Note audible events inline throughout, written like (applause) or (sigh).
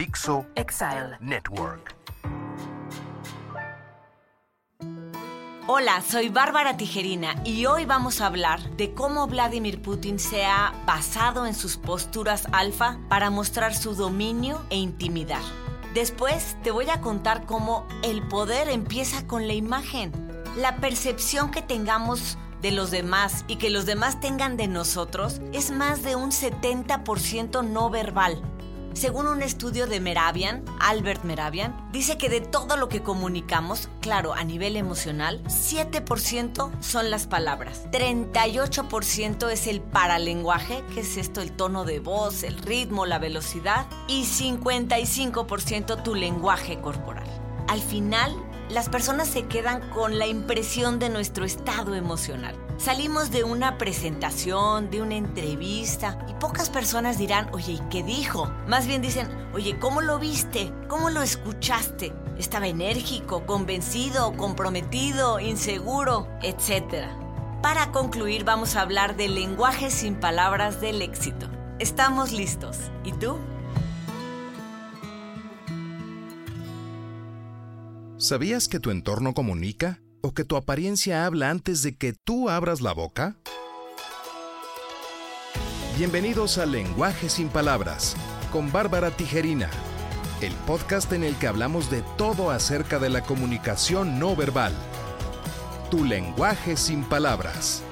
Dixo Exile. Network. Hola, soy Bárbara Tijerina y hoy vamos a hablar de cómo Vladimir Putin se ha basado en sus posturas alfa para mostrar su dominio e intimidar. Después te voy a contar cómo el poder empieza con la imagen. La percepción que tengamos de los demás y que los demás tengan de nosotros es más de un 70% no verbal. Según un estudio de Meravian, Albert Meravian, dice que de todo lo que comunicamos, claro, a nivel emocional, 7% son las palabras, 38% es el paralenguaje, que es esto, el tono de voz, el ritmo, la velocidad, y 55% tu lenguaje corporal. Al final, las personas se quedan con la impresión de nuestro estado emocional. Salimos de una presentación, de una entrevista, y pocas personas dirán, oye, ¿y qué dijo? Más bien dicen, oye, ¿cómo lo viste? ¿Cómo lo escuchaste? ¿Estaba enérgico, convencido, comprometido, inseguro, etcétera? Para concluir, vamos a hablar del lenguaje sin palabras del éxito. Estamos listos. ¿Y tú? ¿Sabías que tu entorno comunica? ¿O que tu apariencia habla antes de que tú abras la boca? Bienvenidos a Lenguaje sin Palabras, con Bárbara Tijerina, el podcast en el que hablamos de todo acerca de la comunicación no verbal. Tu lenguaje sin palabras.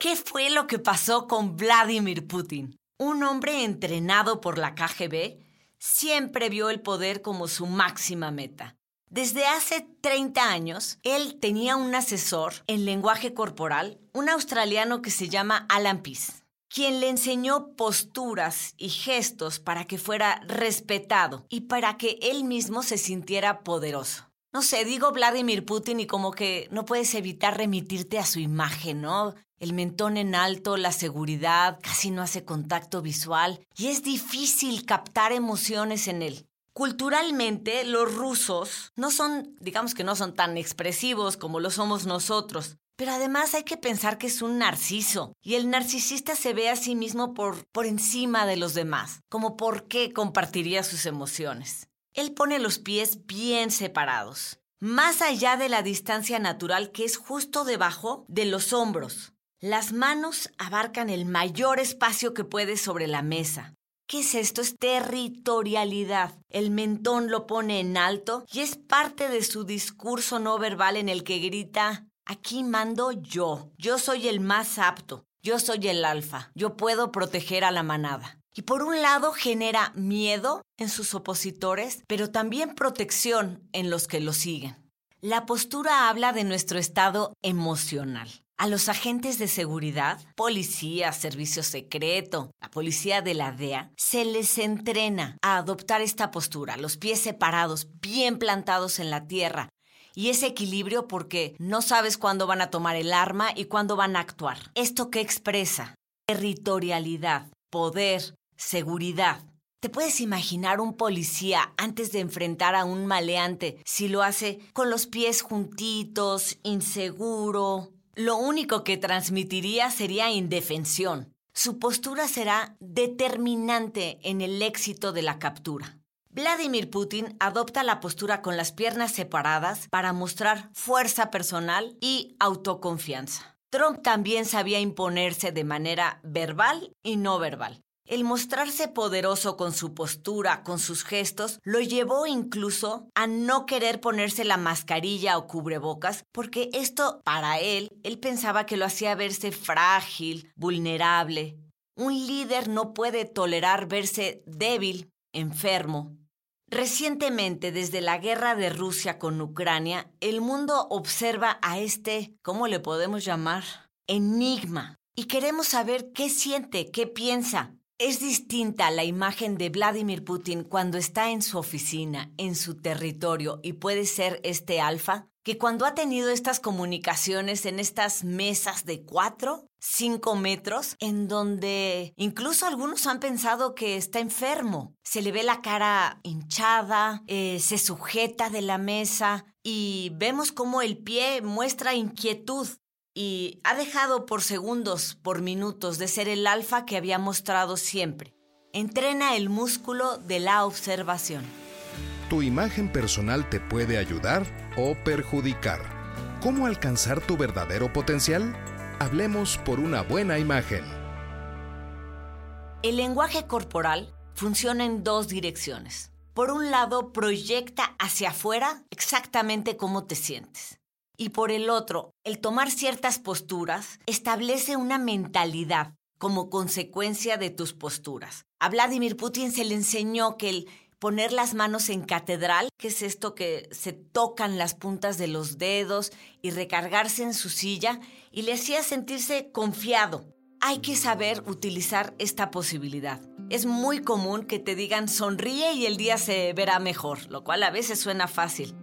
¿Qué fue lo que pasó con Vladimir Putin? Un hombre entrenado por la KGB siempre vio el poder como su máxima meta. Desde hace 30 años, él tenía un asesor en lenguaje corporal, un australiano que se llama Alan Peace, quien le enseñó posturas y gestos para que fuera respetado y para que él mismo se sintiera poderoso. No sé, digo Vladimir Putin y como que no puedes evitar remitirte a su imagen, ¿no? El mentón en alto, la seguridad, casi no hace contacto visual y es difícil captar emociones en él. Culturalmente, los rusos no son, digamos que no son tan expresivos como lo somos nosotros. Pero además hay que pensar que es un narciso y el narcisista se ve a sí mismo por, por encima de los demás, como por qué compartiría sus emociones. Él pone los pies bien separados, más allá de la distancia natural que es justo debajo de los hombros. Las manos abarcan el mayor espacio que puede sobre la mesa. ¿Qué es esto? Es territorialidad. El mentón lo pone en alto y es parte de su discurso no verbal en el que grita, aquí mando yo, yo soy el más apto, yo soy el alfa, yo puedo proteger a la manada. Y por un lado genera miedo en sus opositores, pero también protección en los que lo siguen. La postura habla de nuestro estado emocional. A los agentes de seguridad, policía, servicio secreto, la policía de la DEA, se les entrena a adoptar esta postura, los pies separados, bien plantados en la tierra, y ese equilibrio porque no sabes cuándo van a tomar el arma y cuándo van a actuar. ¿Esto qué expresa? Territorialidad, poder, seguridad. ¿Te puedes imaginar un policía antes de enfrentar a un maleante si lo hace con los pies juntitos, inseguro? Lo único que transmitiría sería indefensión. Su postura será determinante en el éxito de la captura. Vladimir Putin adopta la postura con las piernas separadas para mostrar fuerza personal y autoconfianza. Trump también sabía imponerse de manera verbal y no verbal. El mostrarse poderoso con su postura, con sus gestos, lo llevó incluso a no querer ponerse la mascarilla o cubrebocas, porque esto para él, él pensaba que lo hacía verse frágil, vulnerable. Un líder no puede tolerar verse débil, enfermo. Recientemente, desde la guerra de Rusia con Ucrania, el mundo observa a este, ¿cómo le podemos llamar? Enigma. Y queremos saber qué siente, qué piensa. Es distinta la imagen de Vladimir Putin cuando está en su oficina, en su territorio y puede ser este alfa, que cuando ha tenido estas comunicaciones en estas mesas de cuatro, cinco metros, en donde incluso algunos han pensado que está enfermo. Se le ve la cara hinchada, eh, se sujeta de la mesa y vemos cómo el pie muestra inquietud. Y ha dejado por segundos, por minutos, de ser el alfa que había mostrado siempre. Entrena el músculo de la observación. Tu imagen personal te puede ayudar o perjudicar. ¿Cómo alcanzar tu verdadero potencial? Hablemos por una buena imagen. El lenguaje corporal funciona en dos direcciones. Por un lado, proyecta hacia afuera exactamente cómo te sientes. Y por el otro, el tomar ciertas posturas establece una mentalidad como consecuencia de tus posturas. A Vladimir Putin se le enseñó que el poner las manos en catedral, que es esto que se tocan las puntas de los dedos y recargarse en su silla, y le hacía sentirse confiado. Hay que saber utilizar esta posibilidad. Es muy común que te digan sonríe y el día se verá mejor, lo cual a veces suena fácil.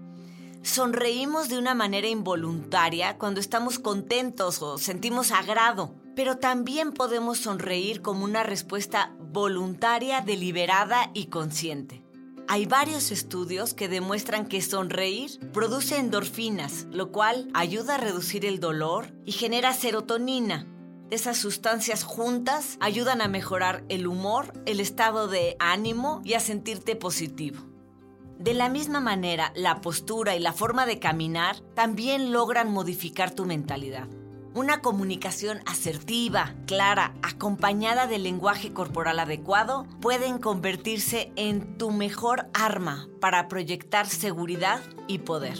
Sonreímos de una manera involuntaria cuando estamos contentos o sentimos agrado, pero también podemos sonreír como una respuesta voluntaria, deliberada y consciente. Hay varios estudios que demuestran que sonreír produce endorfinas, lo cual ayuda a reducir el dolor y genera serotonina. Esas sustancias juntas ayudan a mejorar el humor, el estado de ánimo y a sentirte positivo. De la misma manera, la postura y la forma de caminar también logran modificar tu mentalidad. Una comunicación asertiva, clara, acompañada del lenguaje corporal adecuado, pueden convertirse en tu mejor arma para proyectar seguridad y poder.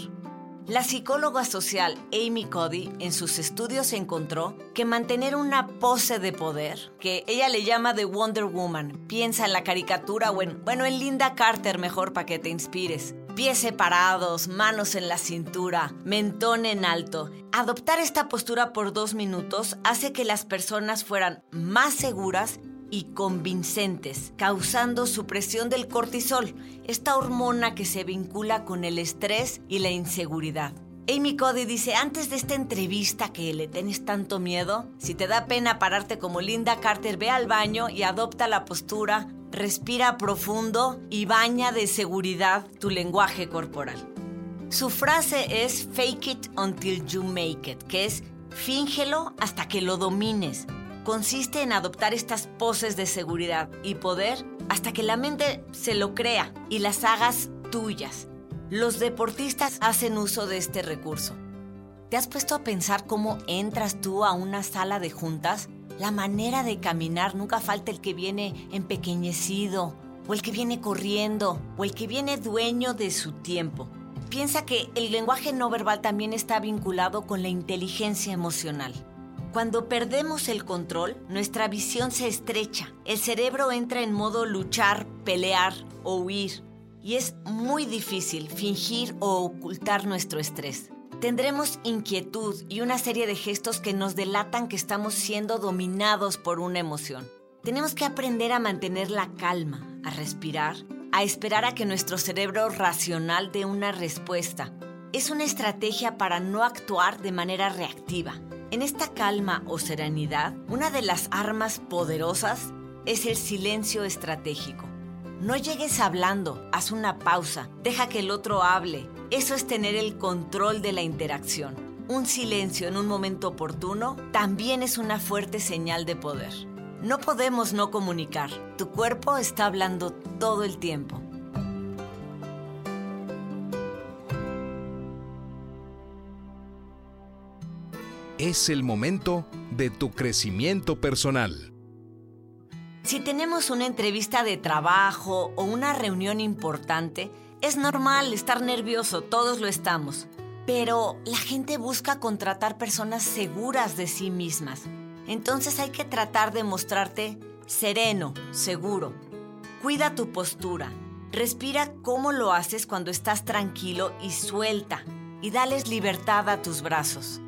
La psicóloga social Amy Cody en sus estudios encontró que mantener una pose de poder, que ella le llama de Wonder Woman, piensa en la caricatura o en, bueno, en Linda Carter mejor para que te inspires, pies separados, manos en la cintura, mentón en alto. Adoptar esta postura por dos minutos hace que las personas fueran más seguras y convincentes, causando supresión del cortisol, esta hormona que se vincula con el estrés y la inseguridad. Amy Cody dice, antes de esta entrevista que le tienes tanto miedo, si te da pena pararte como Linda Carter, ve al baño y adopta la postura, respira profundo y baña de seguridad tu lenguaje corporal. Su frase es fake it until you make it, que es fíngelo hasta que lo domines consiste en adoptar estas poses de seguridad y poder hasta que la mente se lo crea y las hagas tuyas. Los deportistas hacen uso de este recurso. ¿Te has puesto a pensar cómo entras tú a una sala de juntas? La manera de caminar, nunca falta el que viene empequeñecido, o el que viene corriendo, o el que viene dueño de su tiempo. Piensa que el lenguaje no verbal también está vinculado con la inteligencia emocional. Cuando perdemos el control, nuestra visión se estrecha. El cerebro entra en modo luchar, pelear o huir. Y es muy difícil fingir o ocultar nuestro estrés. Tendremos inquietud y una serie de gestos que nos delatan que estamos siendo dominados por una emoción. Tenemos que aprender a mantener la calma, a respirar, a esperar a que nuestro cerebro racional dé una respuesta. Es una estrategia para no actuar de manera reactiva. En esta calma o serenidad, una de las armas poderosas es el silencio estratégico. No llegues hablando, haz una pausa, deja que el otro hable. Eso es tener el control de la interacción. Un silencio en un momento oportuno también es una fuerte señal de poder. No podemos no comunicar. Tu cuerpo está hablando todo el tiempo. Es el momento de tu crecimiento personal. Si tenemos una entrevista de trabajo o una reunión importante, es normal estar nervioso, todos lo estamos. Pero la gente busca contratar personas seguras de sí mismas. Entonces hay que tratar de mostrarte sereno, seguro. Cuida tu postura. Respira cómo lo haces cuando estás tranquilo y suelta. Y dales libertad a tus brazos.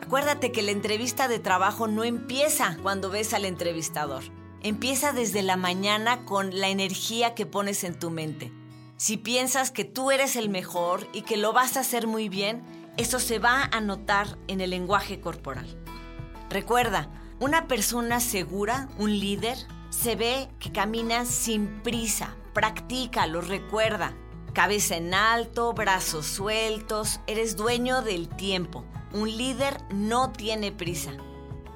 Acuérdate que la entrevista de trabajo no empieza cuando ves al entrevistador. Empieza desde la mañana con la energía que pones en tu mente. Si piensas que tú eres el mejor y que lo vas a hacer muy bien, eso se va a notar en el lenguaje corporal. Recuerda, una persona segura, un líder, se ve que camina sin prisa. Practica, lo recuerda. Cabeza en alto, brazos sueltos, eres dueño del tiempo un líder no tiene prisa.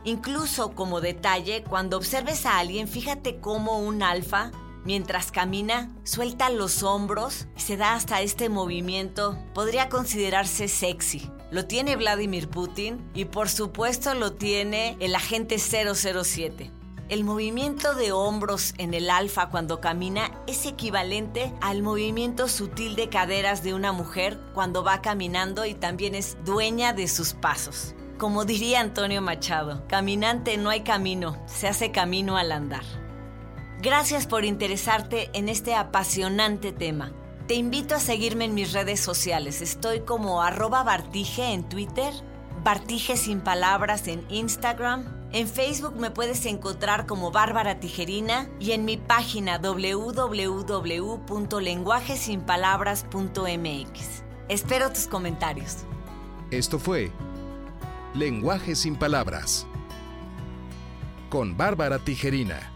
Incluso como detalle, cuando observes a alguien, fíjate cómo un alfa, mientras camina, suelta los hombros y se da hasta este movimiento. Podría considerarse sexy. Lo tiene Vladimir Putin y por supuesto lo tiene el agente 007. El movimiento de hombros en el alfa cuando camina es equivalente al movimiento sutil de caderas de una mujer cuando va caminando y también es dueña de sus pasos. Como diría Antonio Machado, caminante no hay camino, se hace camino al andar. Gracias por interesarte en este apasionante tema. Te invito a seguirme en mis redes sociales. Estoy como arroba Bartige en Twitter, Bartige sin palabras en Instagram en Facebook me puedes encontrar como Bárbara Tijerina y en mi página www.lenguajesinpalabras.mx. Espero tus comentarios. Esto fue Lenguaje sin Palabras con Bárbara Tijerina.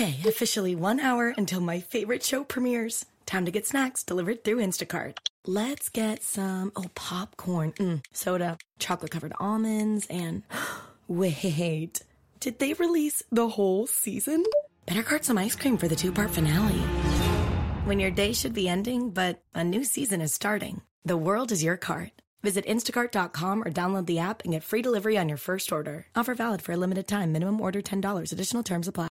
Okay, officially one hour until my favorite show premieres. Time to get snacks delivered through Instacart. Let's get some, oh, popcorn, mm, soda, chocolate covered almonds, and (gasps) wait, did they release the whole season? Better cart some ice cream for the two part finale. When your day should be ending, but a new season is starting, the world is your cart. Visit instacart.com or download the app and get free delivery on your first order. Offer valid for a limited time. Minimum order $10. Additional terms apply.